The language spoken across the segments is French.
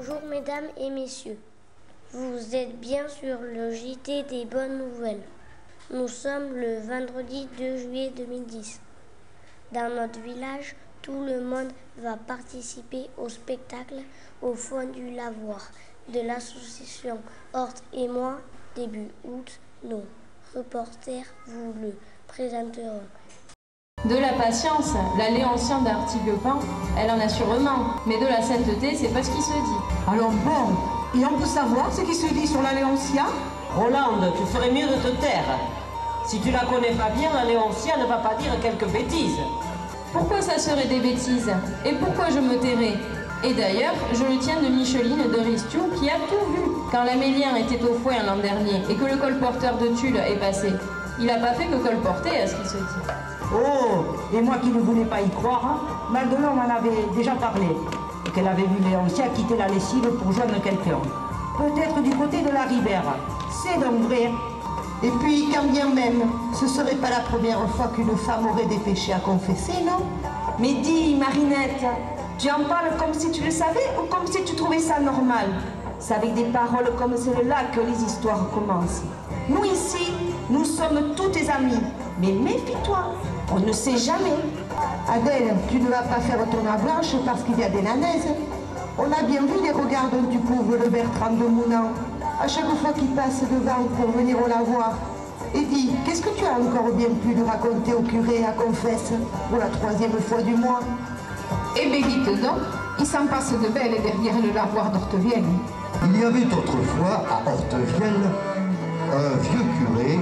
Bonjour mesdames et messieurs. Vous êtes bien sur le JT des bonnes nouvelles. Nous sommes le vendredi 2 juillet 2010. Dans notre village, tout le monde va participer au spectacle au fond du lavoir de l'association Horte et moi début août. Nos reporters vous le présenteront. De la patience, la Léontien d'Artigue Pain, elle en a sûrement. Mais de la sainteté, c'est pas ce qui se dit. Alors bon, et on peut savoir ce qui se dit sur la Léoncia Rolande, tu ferais mieux de te taire. Si tu la connais pas bien, la Léoncia ne va pas dire quelques bêtises. Pourquoi ça serait des bêtises? Et pourquoi je me tairais? Et d'ailleurs, je le tiens de Micheline de Ristiu qui a tout vu. Quand l'Amélien était au foin l'an dernier et que le colporteur de Tulle est passé, il a pas fait que colporter à ce qui se dit. Oh, et moi qui ne voulais pas y croire, hein, Maldonor m'en avait déjà parlé. Qu'elle avait vu Léoncia quitter la lessive pour joindre quelqu'un. Peut-être du côté de la Ribère. C'est donc vrai. Et puis, quand bien même, ce serait pas la première fois qu'une femme aurait des péchés à confesser, non? Mais dis, Marinette, tu en parles comme si tu le savais ou comme si tu trouvais ça normal? C'est avec des paroles comme celle-là que les histoires commencent. Nous ici, nous sommes tous tes amis. Mais méfie-toi, on ne sait jamais. Adèle, tu ne vas pas faire ton blanche parce qu'il y a des nanaises. On a bien vu les regards dont tu couvres le Bertrand de Mounan. À chaque fois qu'il passe devant pour venir au la voir. Et dis, qu'est-ce que tu as encore bien pu lui raconter au curé à confesse pour la troisième fois du mois? Eh bien, dites donc, il s'en passe de belles derrière le lavoir d'Hortevielle. Il y avait autrefois à Hortevielle un vieux curé,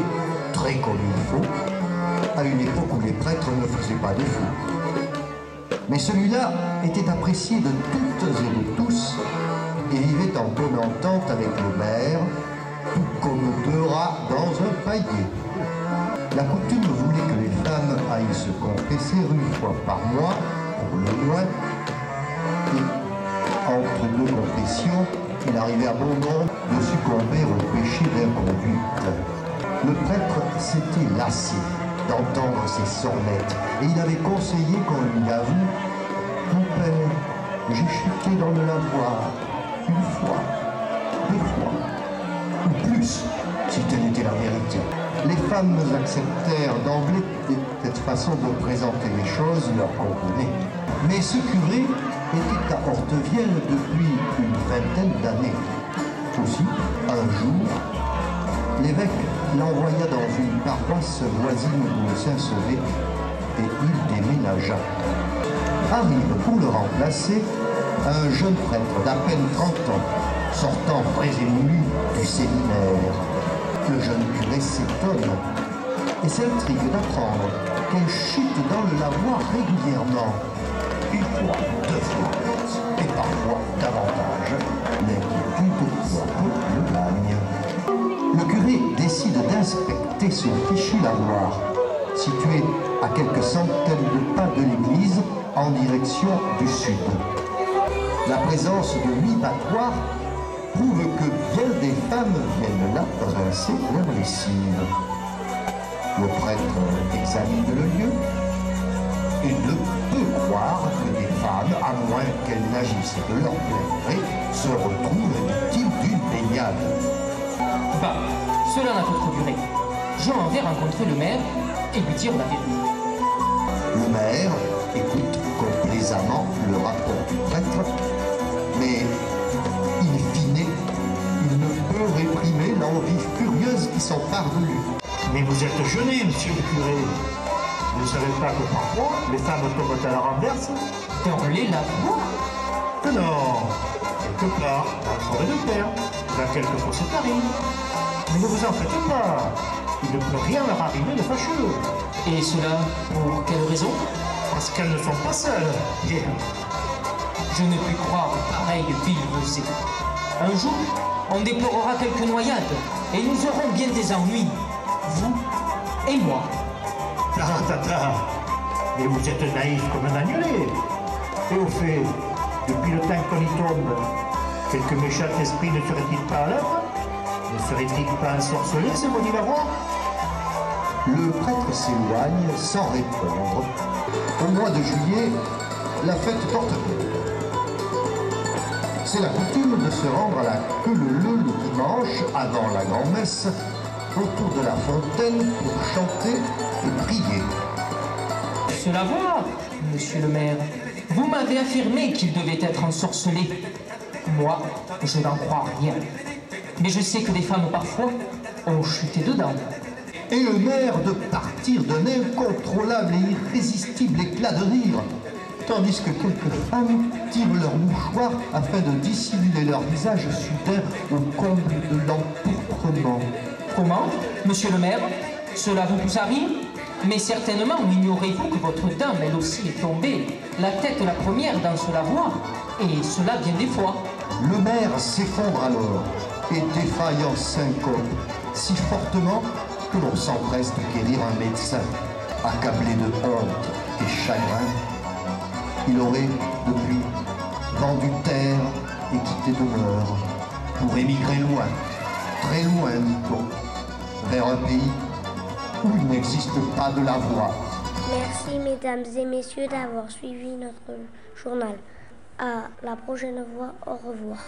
très comme il faut, à une époque où les prêtres ne faisaient pas de fous. Mais celui-là était apprécié de toutes et de tous et vivait en bonne entente avec le maire, tout comme deux rats dans un paillet. La coutume voulait que les femmes aillent se confesser une fois par mois, pour le moins, entre deux confessions, il arrivait à bon nombre de succomber au péché d'inconduite. Le prêtre s'était lassé d'entendre ces sornettes et il avait conseillé qu'on lui avoue Mon père, j'ai chuté dans le lavoir une fois, deux fois, ou plus, si telle était la vérité. Les femmes acceptèrent d'emblée cette façon de présenter les choses leur convenait. Mais ce curé était à Hortevielle depuis une vingtaine d'années. Aussi, un jour, l'évêque l'envoya dans une paroisse voisine de Saint-Sauvé et il déménagea. Arrive pour le remplacer un jeune prêtre d'à peine 30 ans, sortant et moulu du séminaire. Le jeune curé s'étonne et s'intrigue d'apprendre qu'elle chute dans le lavoir régulièrement, deux fois, et parfois davantage. L'inquiétude peu le. Le curé décide d'inspecter ce fichu lavoir, situé à quelques centaines de pas de l'église en direction du sud. La présence de huit battoirs prouve que bien des femmes viennent là rincer leur lessive. Le prêtre examine le lieu et ne peut croire que des femmes, à moins qu'elles n'agissent de leur plein gré, se retrouvent victimes d'une baignade. Bah, cela n'a pas trop duré. Je m'en vais rencontrer le maire et lui dire la vérité. Le maire écoute complaisamment le rapport du prêtre, mais in fine, il ne peut réprimer l'envie furieuse qui s'empare de lui. Mais vous êtes gêné, monsieur le curé. Vous ne savez pas que parfois, les femmes tombent à la renverse Dans les lavoirs Que non Quelque part, dans la forêt de terre. Là, quelquefois, c'est arrive. Mais ne vous en faites pas. Il ne peut rien leur arriver de fâcheux. Et cela, pour quelle raison? Parce qu'elles ne sont pas seules. Et Je ne puis croire pareille billevesée. Un jour, on déplorera quelques noyades et nous aurons bien des ennuis. Vous et moi. Mais vous êtes naïf comme un agnelet. Et au fait, depuis le temps qu'on y tombe, quelques méchants esprits ne seraient-ils pas à l'œuvre? Ne serait-il pas ensorcelé, ce maudit lavoir Le prêtre s'éloigne sans répondre. Au mois de juillet, la fête porte. C'est la coutume de se rendre à la queue le dimanche avant la grand-messe autour de la fontaine pour chanter et prier. Cela va, monsieur le maire. Vous m'avez affirmé qu'il devait être ensorcelé. Moi, je n'en crois rien. Mais je sais que des femmes parfois ont chuté dedans. Et le maire de partir d'un incontrôlable et irrésistible éclat de rire, tandis que quelques femmes tirent leurs mouchoirs afin de dissimuler leur visage soudain au comble de l'empourprement. Comment, monsieur le maire? Cela vous rire? Mais certainement ignorez-vous que votre dame, elle aussi, est tombée, la tête la première dans ce lavoir, et cela bien des fois. Le maire s'effondre alors. Et défaille en syncope, si fortement que l'on s'empresse de guérir un médecin, accablé de honte et chagrin. Il aurait, depuis, vendu terre et quitté demeure, pour émigrer loin, très loin, dit-on, vers un pays où il n'existe pas de la voie. Merci mesdames et messieurs d'avoir suivi notre journal. À la prochaine fois, au revoir.